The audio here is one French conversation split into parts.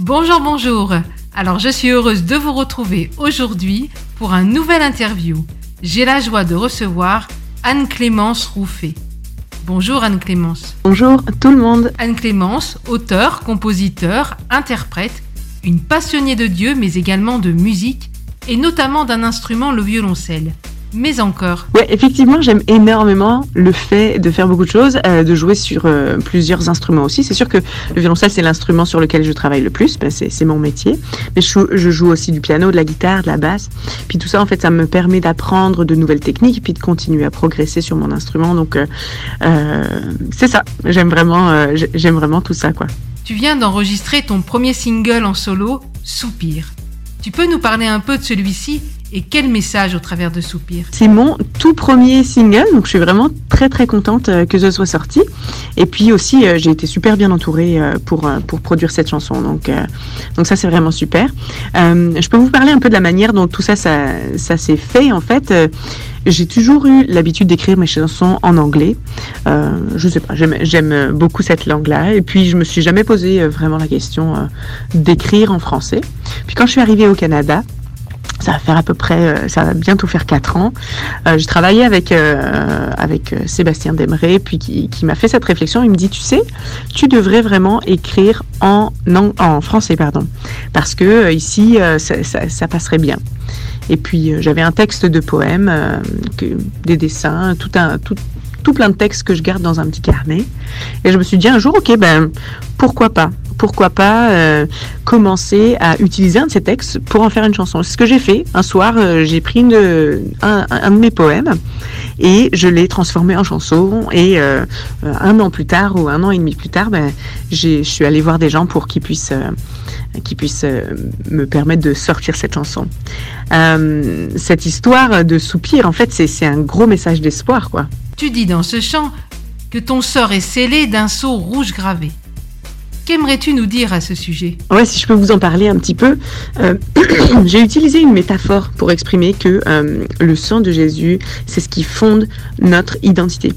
Bonjour, bonjour. Alors, je suis heureuse de vous retrouver aujourd'hui pour un nouvel interview. J'ai la joie de recevoir Anne-Clémence Rouffet. Bonjour Anne-Clémence. Bonjour tout le monde. Anne-Clémence, auteur, compositeur, interprète, une passionnée de Dieu mais également de musique et notamment d'un instrument, le violoncelle mais encore. Ouais, effectivement, j'aime énormément le fait de faire beaucoup de choses, euh, de jouer sur euh, plusieurs instruments aussi. C'est sûr que le violoncelle, c'est l'instrument sur lequel je travaille le plus, ben, c'est mon métier. Mais je, je, joue aussi du piano, de la guitare, de la basse. Puis tout ça, en fait, ça me permet d'apprendre de nouvelles techniques et puis de continuer à progresser sur mon instrument. Donc, euh c'est ça. J'aime vraiment, j'aime vraiment tout ça, quoi. Tu viens d'enregistrer ton premier single en solo, Soupir. Tu peux nous parler un peu de celui-ci? Et quel message au travers de Soupir C'est mon tout premier single, donc je suis vraiment très très contente euh, que ce soit sorti. Et puis aussi, euh, j'ai été super bien entourée euh, pour, pour produire cette chanson, donc, donc ça c'est vraiment super. je peux vous parler un peu de la manière dont tout ça, ça, ça s'est fait en fait. J'ai toujours eu l'habitude d'écrire mes chansons en anglais. Euh, je sais pas, j'aime beaucoup cette langue-là. Et puis, je me suis jamais posé vraiment la question d'écrire en français. Puis, quand je suis arrivée au Canada, ça va faire à peu près, euh, ça va bientôt faire quatre ans. Euh, j'ai travaillé avec euh, avec euh, Sébastien Demeret, puis qui, m'a fait cette réflexion. Il me dit, tu sais, tu devrais vraiment écrire en français, pardon, parce que ici ça, passerait bien. Et puis j'avais un texte de poème, des dessins, tout un tout tout plein de textes que je garde dans un petit carnet. Et je me suis dit un jour, ok, ben pourquoi pas? Pourquoi pas euh, commencer à utiliser un de ces textes pour en faire une chanson? C'est ce que j'ai fait. Un soir, euh, j'ai pris un, de mes poèmes et je l'ai transformé en chanson. Et euh, un an plus tard ou un an et demi plus tard, ben, je suis allée voir des gens pour qu'ils puissent, qu'ils puissent me permettre de sortir cette chanson. cette histoire de soupir, en fait, c'est un gros message d'espoir, quoi. Tu dis dans ce chant que ton sort est scellé d'un sceau rouge gravé. Qu'aimerais-tu nous dire à ce sujet? Ouais, si je peux vous en parler un petit peu. Euh, J'ai utilisé une métaphore pour exprimer que euh, le sang de Jésus, c'est ce qui fonde notre identité.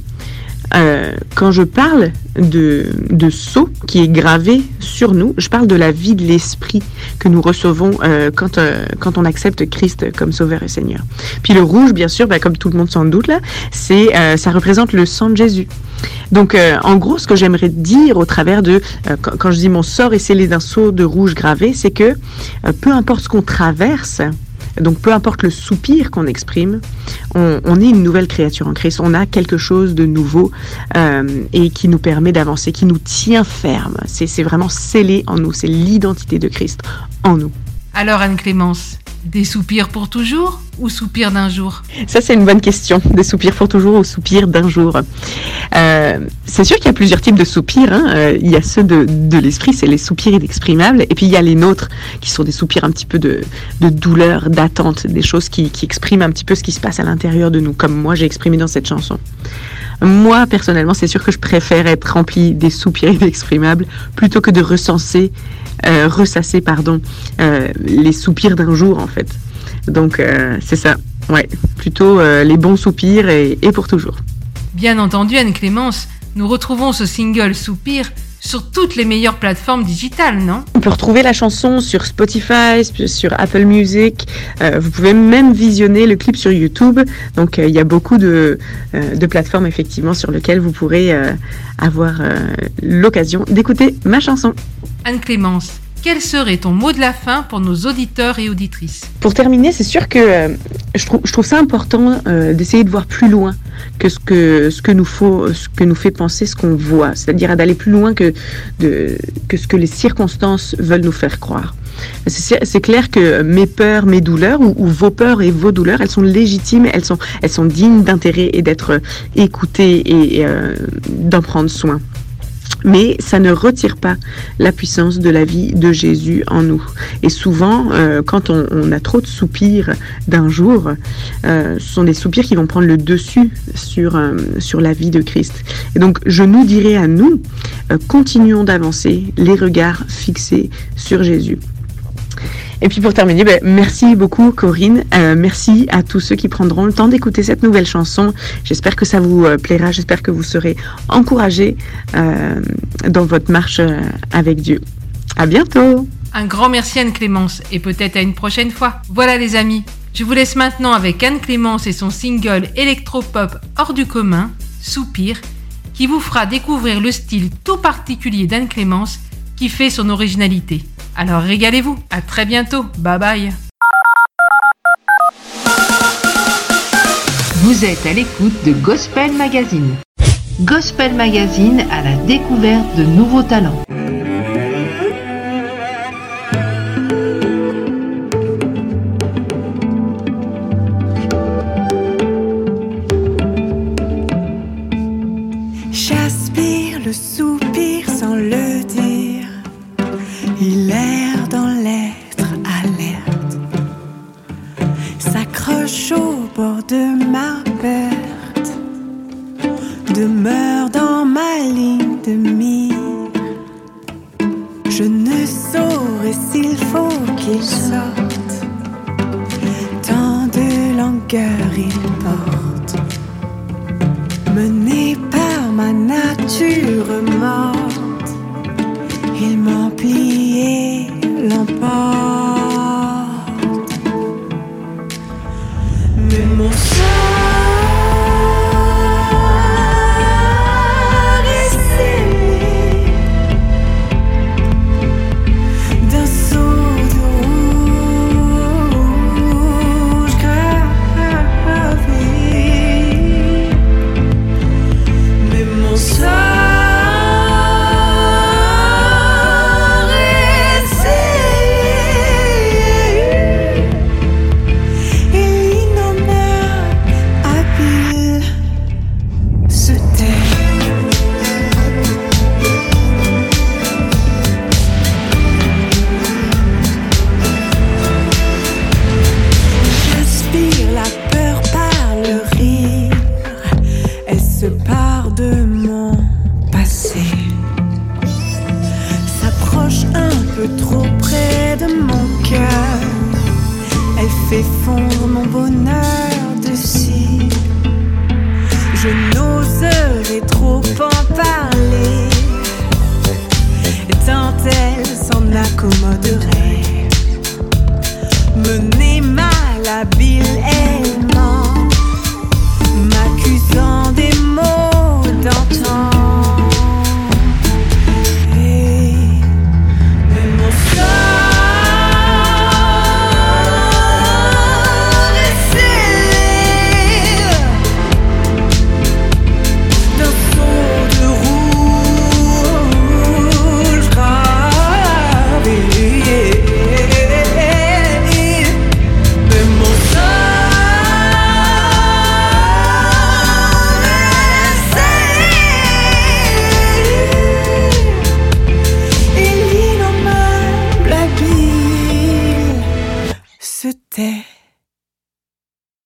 Euh, quand je parle de, de sceau qui est gravé sur nous, je parle de la vie de l'esprit que nous recevons euh, quand, euh, quand on accepte Christ comme Sauveur et Seigneur. Puis le rouge, bien sûr, bah, comme tout le monde s'en doute là, c'est euh, ça représente le sang de Jésus. Donc, euh, en gros, ce que j'aimerais dire au travers de quand, quand, je dis mon sort est scellé d'un sceau de rouge gravé, c'est que peu importe ce qu'on traverse, donc peu importe le soupir qu'on exprime, on, est une nouvelle créature en Christ. On a quelque chose de nouveau euh, et qui nous permet d'avancer, qui nous tient ferme. C'est vraiment scellé en nous. C'est l'identité de Christ en nous. Alors Anne-Clémence, des soupirs pour toujours ou soupirs d'un jour? Ça, c'est une bonne question. Des soupirs pour toujours ou soupirs d'un jour. Euh, c'est sûr qu'il y a plusieurs types de soupirs. Hein. Euh, il y a ceux de, l'esprit, c'est les soupirs inexprimables. Et puis, il y a les nôtres, qui sont des soupirs un petit peu de, de douleur, d'attente, des choses qui, qui expriment un petit peu ce qui se passe à l'intérieur de nous, comme moi j'ai exprimé dans cette chanson. Moi, personnellement, c'est sûr que je préfère être rempli des soupirs inexprimables plutôt que de recenser, euh, ressasser, pardon, euh, les soupirs d'un jour, en fait. Donc, euh, c'est ça. Ouais, plutôt les bons soupirs et, et pour toujours. Bien entendu, Anne-Clémence, nous retrouvons ce single Soupir sur toutes les meilleures plateformes digitales, non? On peut retrouver la chanson sur Spotify, sur Apple Music. Euh, vous pouvez même visionner le clip sur YouTube. Donc euh, il y a beaucoup de, euh, de, plateformes effectivement sur lesquelles vous pourrez avoir l'occasion d'écouter ma chanson. Anne-Clémence, quel serait ton mot de la fin pour nos auditeurs et auditrices? Pour terminer, c'est sûr que euh, je, trouve, je trouve ça important euh, d'essayer de voir plus loin que ce que, ce que, nous, faut, ce que nous fait penser ce qu'on voit, c'est-à-dire d'aller plus loin que, de, que ce que les circonstances veulent nous faire croire. C'est clair que mes peurs, mes douleurs, ou, vos peurs et vos douleurs, elles sont légitimes, elles sont, elles sont dignes d'intérêt et d'être écoutées et, et euh, d'en prendre soin mais ça ne retire pas la puissance de la vie de Jésus en nous. Et souvent, euh, quand on, a trop de soupirs d'un jour, euh, ce sont des soupirs qui vont prendre le dessus sur, euh, sur la vie de Christ. Et donc, je nous dirais à nous, continuons d'avancer, les regards fixés sur Jésus. Et puis pour terminer, ben, merci beaucoup Corinne, euh, merci à tous ceux qui prendront le temps d'écouter cette nouvelle chanson. J'espère que ça vous euh, plaira, j'espère que vous serez encouragés euh, dans votre marche avec Dieu. À bientôt Un grand merci Anne-Clémence et peut-être à une prochaine fois. Voilà les amis, je vous laisse maintenant avec Anne-Clémence et son single électropop hors du commun, Soupir, qui vous fera découvrir le style tout particulier d'Anne-Clémence qui fait son originalité. Alors régalez-vous, à très bientôt, bye bye Vous êtes à l'écoute de Gospel Magazine. Gospel Magazine à la découverte de nouveaux talents. Il erre dans l'être alerte, s'accroche au bord de ma perte, demeure. fait fondre mon bonheur de si Je n'oserais trop en parler. Tant elle s'en accommoderait. Mener ma